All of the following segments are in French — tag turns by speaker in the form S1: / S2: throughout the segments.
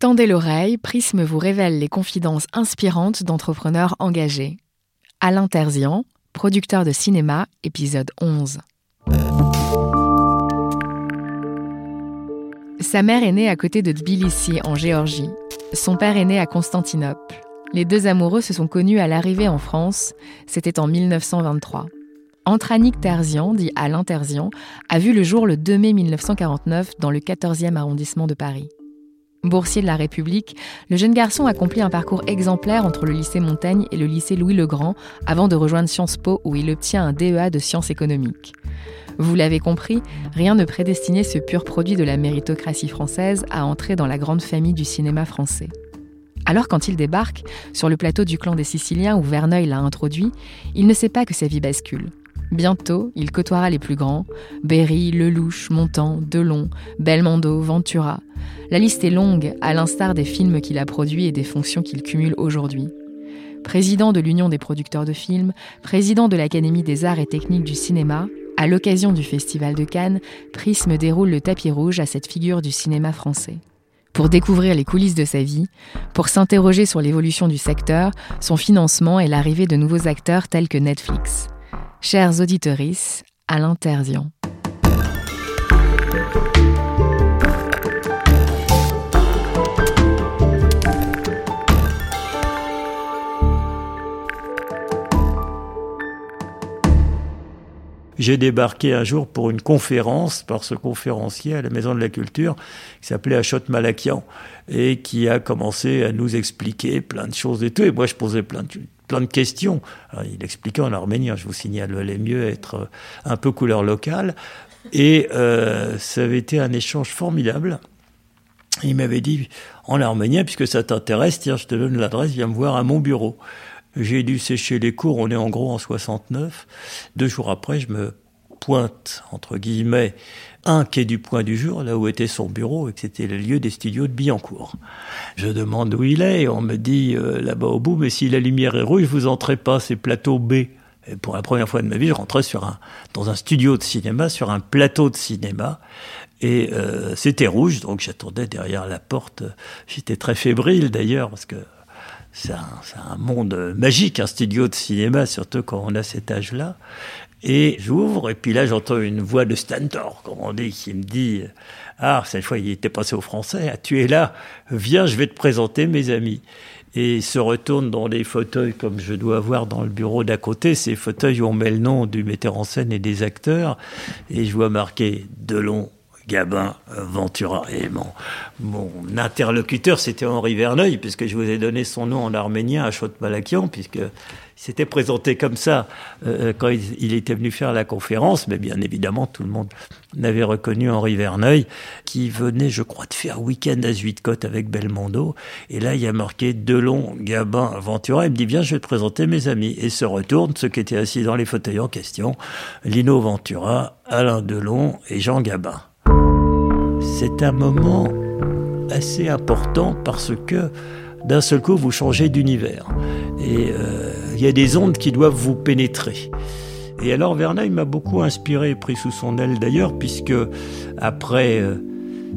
S1: Tendez l'oreille, Prisme vous révèle les confidences inspirantes d'entrepreneurs engagés. Alain Terzian, producteur de cinéma, épisode 11. Sa mère est née à côté de Tbilissi, en Géorgie. Son père est né à Constantinople. Les deux amoureux se sont connus à l'arrivée en France, c'était en 1923. Antranik Terzian, dit Alain Terzian, a vu le jour le 2 mai 1949 dans le 14e arrondissement de Paris. Boursier de la République, le jeune garçon accomplit un parcours exemplaire entre le lycée Montaigne et le lycée Louis-le-Grand avant de rejoindre Sciences Po où il obtient un DEA de sciences économiques. Vous l'avez compris, rien ne prédestinait ce pur produit de la méritocratie française à entrer dans la grande famille du cinéma français. Alors quand il débarque, sur le plateau du clan des Siciliens où Verneuil l'a introduit, il ne sait pas que sa vie bascule. Bientôt, il côtoiera les plus grands Berry, Lelouch, Montand, Delon, Belmondo, Ventura. La liste est longue, à l'instar des films qu'il a produits et des fonctions qu'il cumule aujourd'hui. Président de l'Union des producteurs de films, président de l'Académie des arts et techniques du cinéma, à l'occasion du Festival de Cannes, Prisme déroule le tapis rouge à cette figure du cinéma français pour découvrir les coulisses de sa vie, pour s'interroger sur l'évolution du secteur, son financement et l'arrivée de nouveaux acteurs tels que Netflix. Chers auditeurs, Alain Terzian.
S2: J'ai débarqué un jour pour une conférence par ce conférencier à la Maison de la Culture qui s'appelait Achot Malakian et qui a commencé à nous expliquer plein de choses et tout. Et moi, je posais plein de, plein de questions. il expliquait en arménien, je vous signale, valait mieux être un peu couleur locale. Et euh, ça avait été un échange formidable. Il m'avait dit en arménien, puisque ça t'intéresse, tiens, je te donne l'adresse, viens me voir à mon bureau. J'ai dû sécher les cours, on est en gros en 69. Deux jours après, je me pointe, entre guillemets, un quai du point du jour, là où était son bureau, et que c'était le lieu des studios de Billancourt. Je demande où il est, et on me dit euh, là-bas au bout, mais si la lumière est rouge, vous entrez pas, c'est plateau B. Et pour la première fois de ma vie, je rentrais sur un, dans un studio de cinéma, sur un plateau de cinéma, et euh, c'était rouge, donc j'attendais derrière la porte. J'étais très fébrile d'ailleurs, parce que c'est un, monde magique, un studio de cinéma, surtout quand on a cet âge-là. Et j'ouvre, et puis là j'entends une voix de Stentor, comme on dit, qui me dit Ah, cette fois il était passé au français, ah, tu es là, viens, je vais te présenter mes amis. Et il se retourne dans les fauteuils comme je dois avoir dans le bureau d'à côté, ces fauteuils où on met le nom du metteur en scène et des acteurs, et je vois marqué Delon, Gabin Ventura. Et mon, interlocuteur, c'était Henri Verneuil, puisque je vous ai donné son nom en arménien à Chot-Malakian, puisque s'était présenté comme ça euh, quand il, était venu faire la conférence, mais bien évidemment, tout le monde n'avait reconnu Henri Verneuil, qui venait, je crois, de faire week-end à Zuidcote avec Belmondo. Et là, il y a marqué Delon, Gabin, Ventura. Il me dit, bien, je vais te présenter mes amis. Et se retourne, ceux qui étaient assis dans les fauteuils en question, Lino Ventura, Alain Delon et Jean Gabin c'est un moment assez important parce que d'un seul coup, vous changez d'univers. Et euh, il y a des ondes qui doivent vous pénétrer. Et alors Verneuil m'a beaucoup inspiré, pris sous son aile d'ailleurs, puisque après, euh,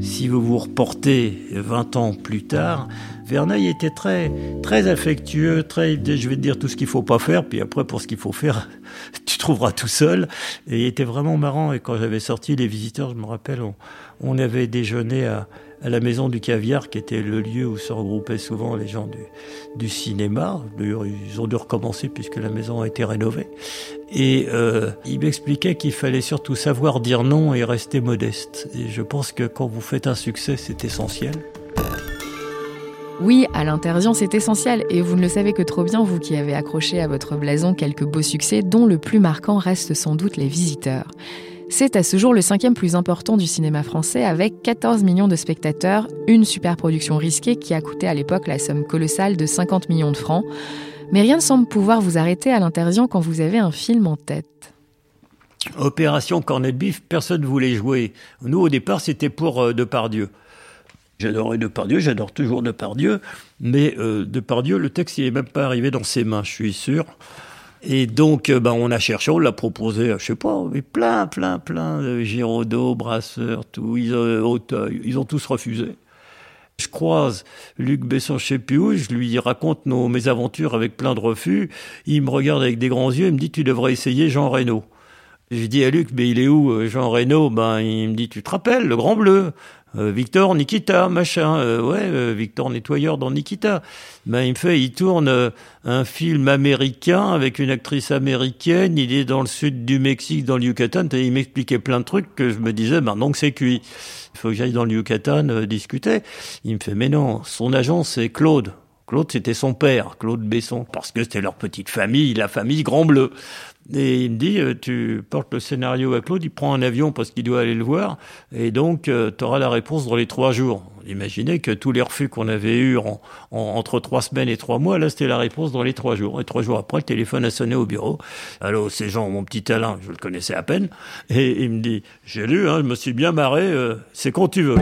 S2: si vous vous reportez 20 ans plus tard, Verneuil était très, très affectueux, très, je vais te dire tout ce qu'il faut pas faire, puis après pour ce qu'il faut faire, tu trouveras tout seul. Et il était vraiment marrant. Et quand j'avais sorti les visiteurs, je me rappelle, on, avait déjeuné à, la maison du caviar, qui était le lieu où se regroupaient souvent les gens du, du cinéma. D'ailleurs, ils ont dû recommencer puisque la maison a été rénovée. Et euh, il m'expliquait qu'il fallait surtout savoir dire non et rester modeste. Et je pense que quand vous faites un succès, c'est essentiel.
S1: Oui, à l'interdient, c'est essentiel, et vous ne le savez que trop bien, vous qui avez accroché à votre blason quelques beaux succès, dont le plus marquant reste sans doute Les Visiteurs. C'est à ce jour le cinquième plus important du cinéma français, avec 14 millions de spectateurs, une superproduction risquée qui a coûté à l'époque la somme colossale de 50 millions de francs. Mais rien ne semble pouvoir vous arrêter à l'interdient quand vous avez un film en tête.
S2: Opération Cornet de personne ne voulait jouer. Nous, au départ, c'était pour euh, Depardieu. J'adorais Depardieu, j'adore toujours Depardieu, mais euh, Depardieu, le texte, n'est même pas arrivé dans ses mains, je suis sûr. Et donc, ben, on a cherché, on l'a proposé, je sais pas, mais plein, plein, plein, Giraudot, Brasseur, tout, ils, euh, Auteuil, ils ont tous refusé. Je croise Luc Besson chez Piou, je lui raconte nos mésaventures avec plein de refus. Il me regarde avec des grands yeux, il me dit tu devrais essayer Jean Reno. Je dis à Luc, mais il est où euh, Jean Reno Ben il me dit tu te rappelles le Grand Bleu? Euh, Victor Nikita, machin, euh, ouais, Victor nettoyeur dans Nikita. Ben il me fait, il tourne un film américain avec une actrice américaine. Il est dans le sud du Mexique, dans le Yucatan. Et il m'expliquait plein de trucs que je me disais, ben donc c'est cuit. Il faut que j'aille dans le Yucatan discuter. Il me fait, mais non, son agent c'est Claude. Claude, c'était son père, Claude Besson, parce que c'était leur petite famille, la famille Grand Bleu. Et il me dit, euh, tu portes le scénario à Claude, il prend un avion parce qu'il doit aller le voir, et donc euh, tu auras la réponse dans les trois jours. Imaginez que tous les refus qu'on avait eus en, entre trois semaines et trois mois, là c'était la réponse dans les trois jours. Et trois jours après, le téléphone a sonné au bureau. Allô, c'est Jean, mon petit Alain, je le connaissais à peine. Et il me dit, j'ai lu, hein, je me suis bien marré, euh, c'est quand tu veux.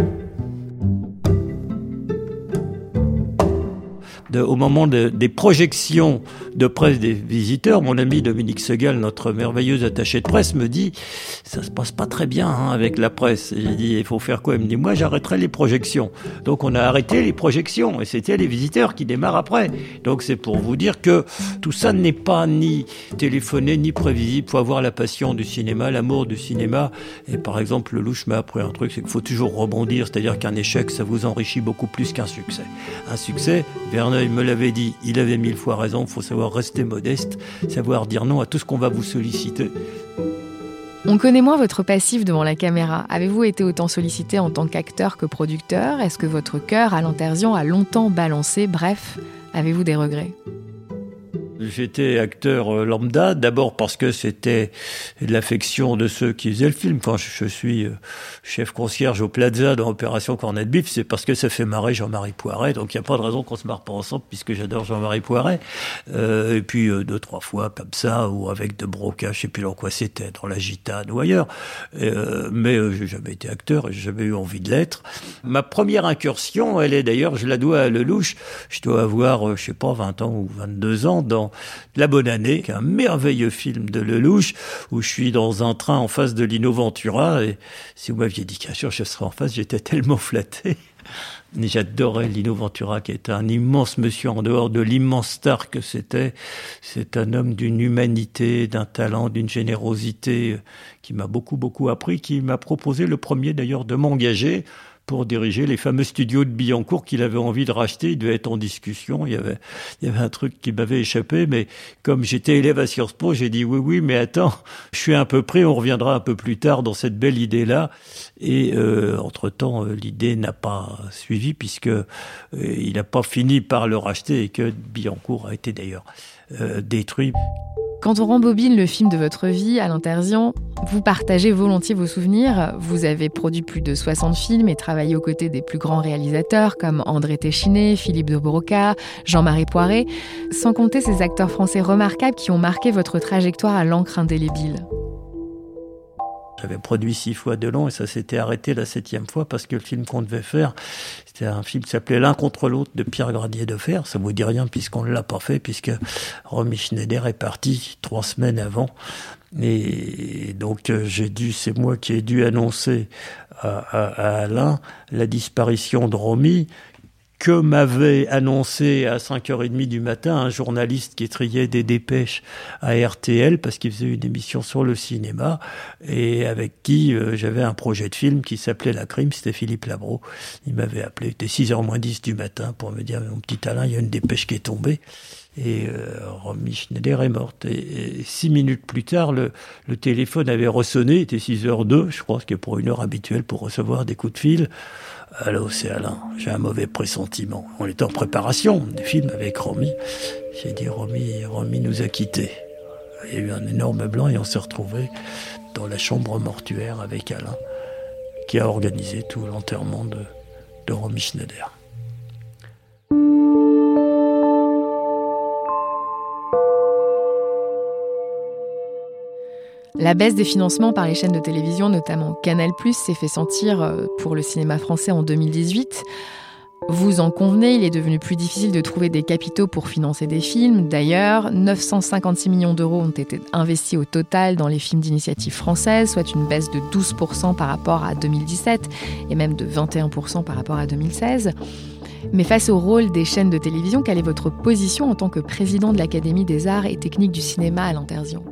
S2: Au moment des projections de presse des visiteurs, mon ami Dominique Segal, notre merveilleuse attaché de presse, me dit ça se passe pas très bien hein, avec la presse. J'ai dit il faut faire quoi? Il me dit moi j'arrêterai les projections. Donc on a arrêté les projections et c'était les visiteurs qui démarrent après. Donc c'est pour vous dire que tout ça n'est pas ni téléphoné ni prévisible. Faut avoir la passion du cinéma, l'amour du cinéma. Et par exemple le louche m'a appris un truc, c'est qu'il faut toujours rebondir. C'est-à-dire qu'un échec ça vous enrichit beaucoup plus qu'un succès. Un succès, Verneuil me l'avait dit, il avait mille fois raison. Faut savoir rester modeste, savoir dire non à tout ce qu'on va vous solliciter.
S1: On connaît moins votre passif devant la caméra. Avez-vous été autant sollicité en tant qu'acteur que producteur? Est-ce que votre cœur à l'intersion a longtemps balancé? Bref, avez-vous des regrets?
S2: J'étais acteur euh, lambda, d'abord parce que c'était l'affection de ceux qui faisaient le film. Quand je, suis euh, chef concierge au Plaza dans Opération Cornet de Bif, c'est parce que ça fait marrer Jean-Marie Poiret. Donc il n'y a pas de raison qu'on se marre pas ensemble puisque j'adore Jean-Marie Poiret. Euh, et puis deux, trois fois comme ça, ou avec de Broca, je sais plus dans quoi c'était, dans la Gitane ou ailleurs. Euh, mais euh, j'ai jamais été acteur et j'ai jamais eu envie de l'être. Ma première incursion, elle est d'ailleurs, je la dois à Lelouch. Je dois avoir, je sais pas, 20 ans ou 22 ans dans la Bonne Année, un merveilleux film de Lelouch, où je suis dans un train en face de Lino Ventura, et si vous m'aviez dit qu'un jour je serais en face, j'étais tellement flatté. J'adorais Lino Ventura, qui est un immense monsieur en dehors de l'immense star que c'était. C'est un homme d'une humanité, d'un talent, d'une générosité qui m'a beaucoup, beaucoup appris, qui m'a proposé le premier d'ailleurs de m'engager pour diriger les fameux studios de Billancourt qu'il avait envie de racheter. Il devait être en discussion. Il y avait, un truc qui m'avait échappé, mais comme j'étais élève à Sciences Po, j'ai dit oui, oui, mais attends, je suis un peu prêt. On reviendra un peu plus tard dans cette belle idée-là. Et euh, entre-temps, euh, l'idée n'a pas suivi puisque euh, il n'a pas fini par le racheter et que Billancourt a été d'ailleurs détruit.
S1: Quand on rembobine le film de votre vie à l'Intersian, vous partagez volontiers vos souvenirs. Vous avez produit plus de 60 films et travaillé aux côtés des plus grands réalisateurs comme André Téchiné, Philippe de Broca, Jean-Marie Poiret, sans compter ces acteurs français remarquables qui ont marqué votre trajectoire à l'encre indélébile.
S2: J'avais produit six fois de long et ça s'était arrêté la septième fois parce que le film qu'on devait faire, c'était un film qui s'appelait L'un contre l'autre de Pierre Gradier de Fer. Ça vous dit rien puisqu'on ne l'a pas fait puisque Romy Schneider est parti trois semaines avant. Et donc euh, j'ai dû, c'est moi qui ai dû annoncer à Alain la disparition de Romy que m'avait annoncé à 5h30 du matin un journaliste qui triait des dépêches à RTL parce qu'il faisait une émission sur le cinéma et avec qui euh, j'avais un projet de film qui s'appelait La Crime, c'était Philippe Labro. Il m'avait appelé, il était 6h moins 10 du matin pour me dire mon petit Alain, il y a une dépêche qui est tombée. Et euh, Romy Schneider est morte. Et, six minutes plus tard, le, téléphone avait ressonné, il était 6h02, je crois, ce qui est pour une heure habituelle pour recevoir des coups de fil. Allô, c'est Alain. J'ai un mauvais pressentiment. On était en préparation des films avec Romy. J'ai dit Romy, Romy nous a quittés. Il y a eu un énorme blanc et on s'est retrouvés dans la chambre mortuaire avec Alain, qui a organisé tout l'enterrement de, de Romy Schneider.
S1: La baisse des financements par les chaînes de télévision, notamment Canal+, s'est fait sentir euh, pour le cinéma français en 2018. Vous en convenez, il est devenu plus difficile de trouver des capitaux pour financer des films. D'ailleurs, 956 millions d'euros ont été investis au total dans les films d'initiative française, soit une baisse de 12% par rapport à 2017 et même de 21% par rapport à 2016. Mais face au rôle des chaînes de télévision, quelle est votre position en tant que président de l'Académie des arts et techniques du cinéma à l'Intersion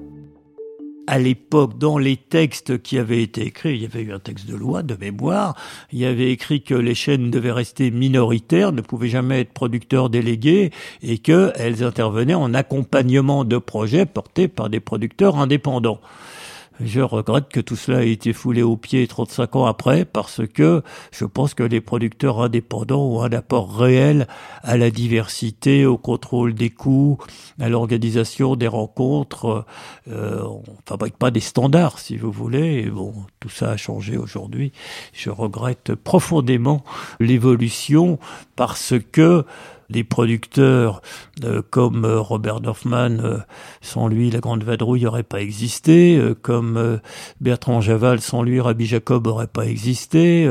S2: à l'époque, dans les textes qui avaient été écrits, il y avait eu un texte de loi de mémoire, il y avait écrit que les chaînes devaient rester minoritaires, ne pouvaient jamais être producteurs délégués, et qu'elles intervenaient en accompagnement de projets portés par des producteurs indépendants. Je regrette que tout cela ait été foulé aux pieds 35 ans après parce que je pense que les producteurs indépendants ont un apport réel à la diversité, au contrôle des coûts, à l'organisation des rencontres. Euh, on fabrique pas des standards, si vous voulez. Et bon, tout ça a changé aujourd'hui. Je regrette profondément l'évolution parce que les producteurs euh, comme euh, Robert Dorfman, euh, sans lui, La Grande Vadrouille n'aurait pas existé, comme Bertrand Javal, sans lui, Rabbi Jacob n'aurait pas existé,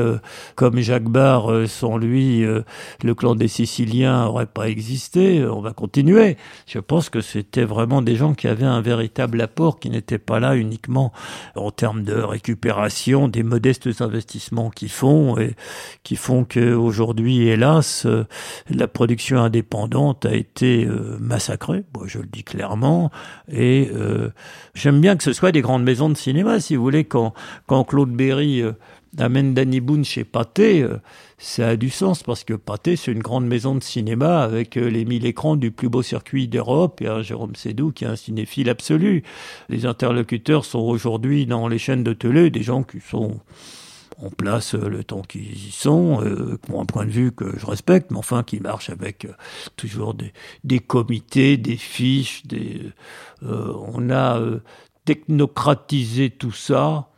S2: comme Jacques Barre, sans lui, le clan des Siciliens n'aurait pas existé. On va continuer. Je pense que c'était vraiment des gens qui avaient un véritable apport, qui n'étaient pas là uniquement en termes de récupération des modestes investissements qu'ils font et qui font qu'aujourd'hui, hélas, la production indépendante a été euh, massacrée, je le dis clairement, et euh, j'aime bien que ce soit des grandes maisons de cinéma, si vous voulez, quand, Claude Berry euh, amène Danny Boone chez Pathé, ça a du sens parce que Pathé, c'est une grande maison de cinéma avec les mille écrans du plus beau circuit d'Europe et un Jérôme Sédou qui est un cinéphile absolu. Les interlocuteurs sont aujourd'hui dans les chaînes de télé des gens qui sont en place euh, le temps qu'ils y sont, euh, pour un point de vue que je respecte, mais enfin qui marche avec euh, toujours des, comités, des fiches, on a technocratisé tout ça.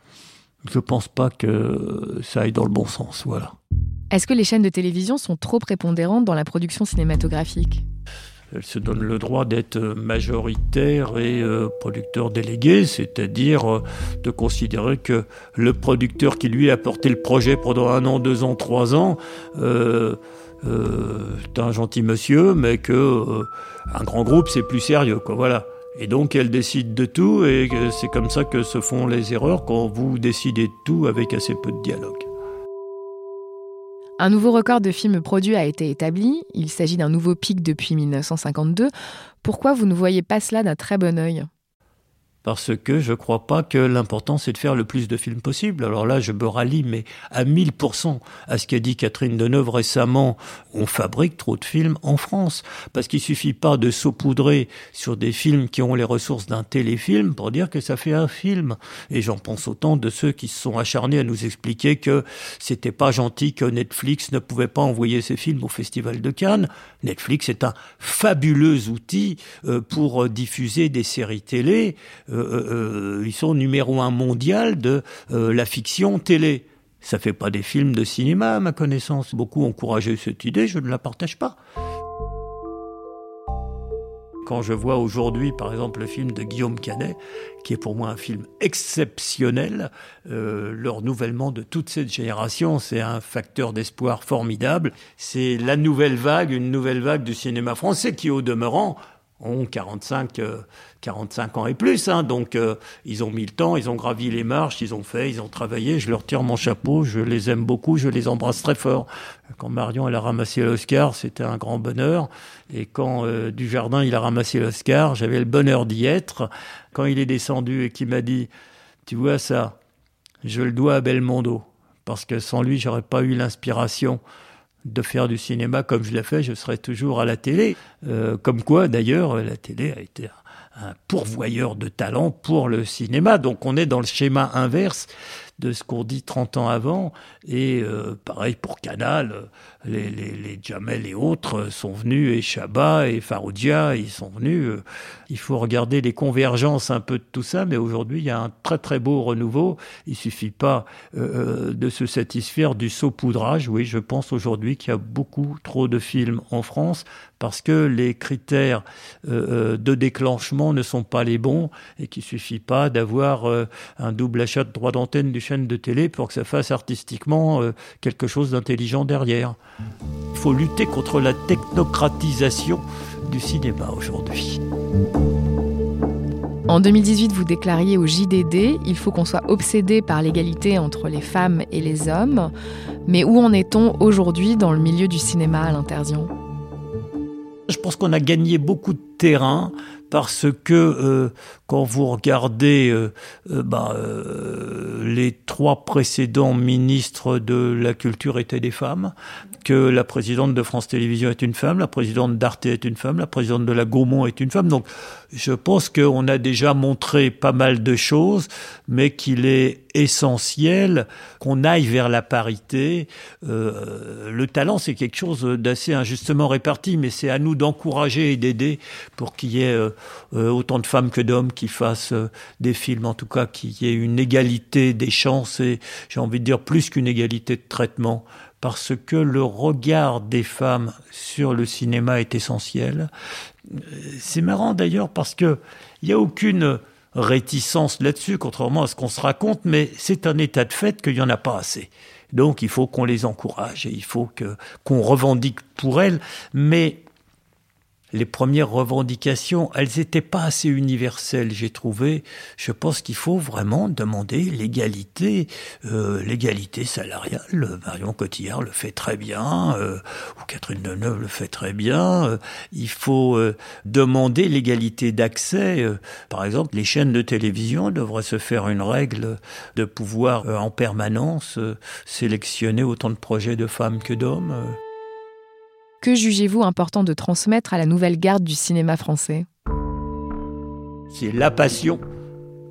S2: Je pense pas que ça aille dans le bon sens.
S1: Est-ce que les chaînes de télévision sont trop prépondérantes dans la production cinématographique?
S2: Elle se donne le droit d'être majoritaire et euh, producteur délégué, c'est-à-dire euh, de considérer que le producteur qui lui a porté le projet pendant un an, deux ans, trois ans, euh, est un gentil monsieur, mais que un grand groupe c'est plus sérieux, quoi. Voilà. Et donc elle décide de tout, et c'est comme ça que se font les erreurs quand vous décidez de tout avec assez peu de dialogue.
S1: Un nouveau record de films produits a été établi. Il s'agit d'un nouveau pic depuis 1952. Pourquoi vous ne voyez pas cela d'un très bon œil?
S2: Parce que je crois pas que l'important c'est de faire le plus de films possible. Alors là, je me rallie, mais à 1000% à ce qu'a dit Catherine Deneuve récemment. On fabrique trop de films en France. Parce qu'il suffit pas de saupoudrer sur des films qui ont les ressources d'un téléfilm pour dire que ça fait un film. Et j'en pense autant de ceux qui se sont acharnés à nous expliquer que c'était pas gentil que Netflix ne pouvait pas envoyer ses films au Festival de Cannes. Netflix est un fabuleux outil euh, pour diffuser des séries télé ils sont numéro un mondial de euh, la fiction télé. Ça fait pas des films de cinéma, à ma connaissance. Beaucoup ont encouragé cette idée, je ne la partage pas. Quand je vois aujourd'hui, par exemple, le film de Guillaume Canet, qui est pour moi un film exceptionnel, euh, le renouvellement de toute cette génération, c'est un facteur d'espoir formidable. C'est la nouvelle vague, une nouvelle vague du cinéma français qui, au demeurant, ont 45, 45 euh, ans et plus. Hein, donc euh, ils ont mis le temps, ils ont gravi les marches, ils ont fait, ils ont travaillé. Je leur tire mon chapeau, je les aime beaucoup, je les embrasse très fort. Quand Marion elle a ramassé l'Oscar, c'était un grand bonheur. Et quand euh, Dujardin il a ramassé l'Oscar, j'avais le bonheur d'y être. Quand il est descendu et qu'il m'a dit, tu vois ça, je le dois à Belmondo, parce que sans lui j'aurais pas eu l'inspiration de faire du cinéma comme je l'ai fait, je serais toujours à la télé. Euh, comme quoi, d'ailleurs, la télé a été un pourvoyeur de talent pour le cinéma. Donc on est dans le schéma inverse de ce qu'on dit 30 ans avant. Et euh, pareil pour Canal, les, les, Jamel et autres sont venus, et Chabat et Faroudia, ils sont venus. Euh, il faut regarder les convergences un peu de tout ça, mais aujourd'hui, il y a un très très beau renouveau. Il suffit pas euh, de se satisfaire du saupoudrage. Oui, je pense aujourd'hui qu'il y a beaucoup trop de films en France parce que les critères euh, de déclenchement ne sont pas les bons et qu'il suffit pas d'avoir un double achat de droit d'antenne du chaîne de télé pour que ça fasse artistiquement euh, quelque chose d'intelligent derrière. Il faut lutter contre la technocratisation du cinéma aujourd'hui.
S1: En 2018, vous déclariez au JDD, il faut qu'on soit obsédé par l'égalité entre les femmes et les hommes. Mais où en est-on aujourd'hui dans le milieu du cinéma à l'interdiction?
S2: Je pense qu'on a gagné beaucoup de terrain parce que euh, quand vous regardez euh, euh, bah, les trois précédents ministres de la culture étaient des femmes, que la présidente de France Télévisions est une femme, la présidente d'Arte est une femme, la présidente de la Gaumont est une femme. Donc je pense qu'on a déjà montré pas mal de choses, mais qu'il est essentiel qu'on aille vers la parité. Euh, le talent, c'est quelque chose d'assez injustement réparti, mais c'est à nous d'encourager et d'aider pour qu'il y ait euh, euh, autant de femmes que d'hommes qui fassent des films, en tout cas qu'il y ait une égalité des chances et j'ai envie de dire plus qu'une égalité de traitement parce que le regard des femmes sur le cinéma est essentiel. C'est marrant d'ailleurs parce que il n'y a aucune réticence là-dessus, contrairement à ce qu'on se raconte, mais c'est un état de fait qu'il n'y en a pas assez. Donc il faut qu'on les encourage et il faut qu'on revendique pour elles, mais les premières revendications, elles n'étaient pas assez universelles, j'ai trouvé. Je pense qu'il faut vraiment demander l'égalité, euh, l'égalité salariale. Marion Cotillard le fait très bien, euh, ou Catherine Deneuve le fait très bien. Euh, il faut euh, demander l'égalité d'accès. Euh, par exemple, les chaînes de télévision devraient se faire une règle de pouvoir en permanence sélectionner autant de projets de femmes que d'hommes.
S1: Que jugez-vous important de transmettre à la nouvelle garde du cinéma français?
S2: C'est la passion,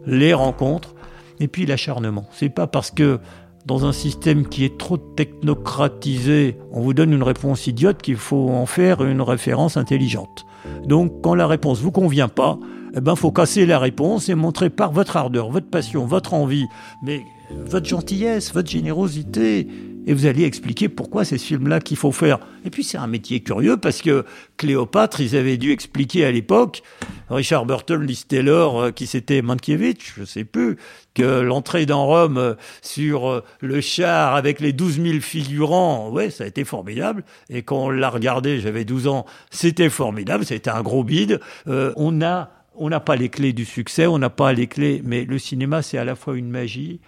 S2: les rencontres et puis l'acharnement. C'est pas parce que dans un système qui est trop technocratisé, on vous donne une réponse idiote qu'il faut en faire une référence intelligente. Donc quand la réponse vous convient pas, eh ben faut casser la réponse et montrer par votre ardeur, votre passion, votre envie, mais votre gentillesse, votre générosité, et vous allez expliquer pourquoi c'est ce film-là qu'il faut faire. Et puis c'est un métier curieux parce que Cléopâtre, ils avaient dû expliquer à l'époque, Richard Burton, Liz Taylor, euh, qui c'était Mankiewicz, je sais plus, que l'entrée dans Rome euh, sur euh, le char avec les 12 000 figurants, ouais, ça a été formidable. Et quand on l'a regardé, j'avais 12 ans, c'était formidable, c'était un gros bide. on a on n'a pas les clés du succès, on n'a pas les clés, mais le cinéma, c'est à la fois une magie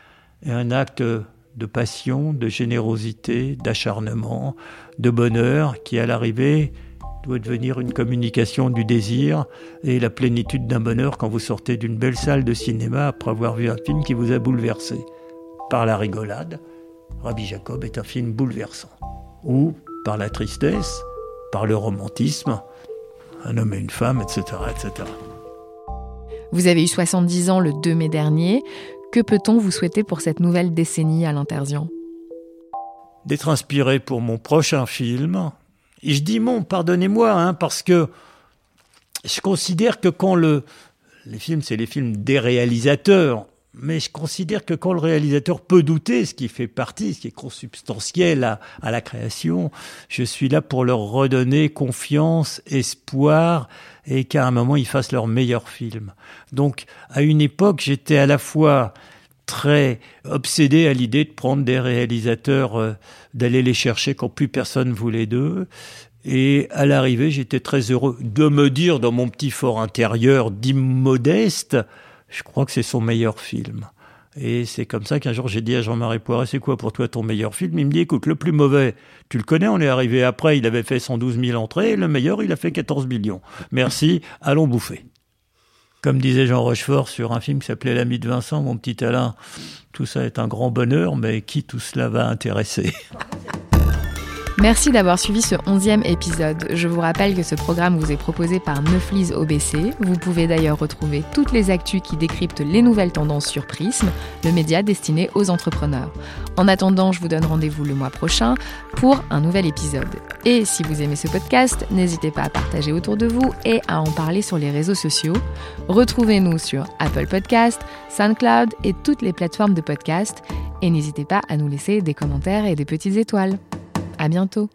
S2: et un acte de passion, de générosité, d'acharnement, de bonheur, qui à l'arrivée doit devenir une communication du désir et la plénitude d'un bonheur quand vous sortez d'une belle salle de cinéma après avoir vu un film qui vous a bouleversé. Par la rigolade, Rabbi Jacob est un film bouleversant. Ou par la tristesse, par le romantisme, un homme et une femme, etc. etc.
S1: Vous avez eu 70 ans le 2 mai dernier. Que peut-on vous souhaiter pour cette nouvelle décennie à l'Interzian
S2: D'être inspiré pour mon prochain film. Et je dis mon, pardonnez-moi, hein, parce que je considère que quand le... Les films, c'est les films des réalisateurs. Mais je considère que quand le réalisateur peut douter, ce qui fait partie, ce qui est consubstantiel à, la création, je suis là pour leur redonner confiance, espoir, et qu'à un moment ils fassent leur meilleur film. Donc à une époque j'étais à la fois très obsédé à l'idée de prendre des réalisateurs, euh, d'aller les chercher quand plus personne voulait d'eux. Et à l'arrivée, j'étais très heureux de me dire dans mon petit fort intérieur d'immodeste, je crois que c'est son meilleur film. Et c'est comme ça qu'un jour j'ai dit à Jean-Marie Poiret, c'est quoi pour toi ton meilleur film? Il me dit, écoute, le plus mauvais, tu le connais, on est arrivé après, il avait fait 112 000 entrées, et le meilleur, il a fait 14 millions. Merci, allons bouffer. Comme disait Jean Rochefort sur un film qui s'appelait L'ami de Vincent, mon petit Alain, tout ça est un grand bonheur, mais qui tout cela va intéresser?
S1: Merci d'avoir suivi ce onzième épisode. Je vous rappelle que ce programme vous est proposé par Neuflis OBC. Vous pouvez d'ailleurs retrouver toutes les actus qui décryptent les nouvelles tendances sur Prism, le média destiné aux entrepreneurs. En attendant, je vous donne rendez-vous le mois prochain pour un nouvel épisode. Et si vous aimez ce podcast, n'hésitez pas à partager autour de vous et à en parler sur les réseaux sociaux. Retrouvez-nous sur Apple Podcast, SoundCloud et toutes les plateformes de podcast. Et n'hésitez pas à nous laisser des commentaires et des petites étoiles. À bientôt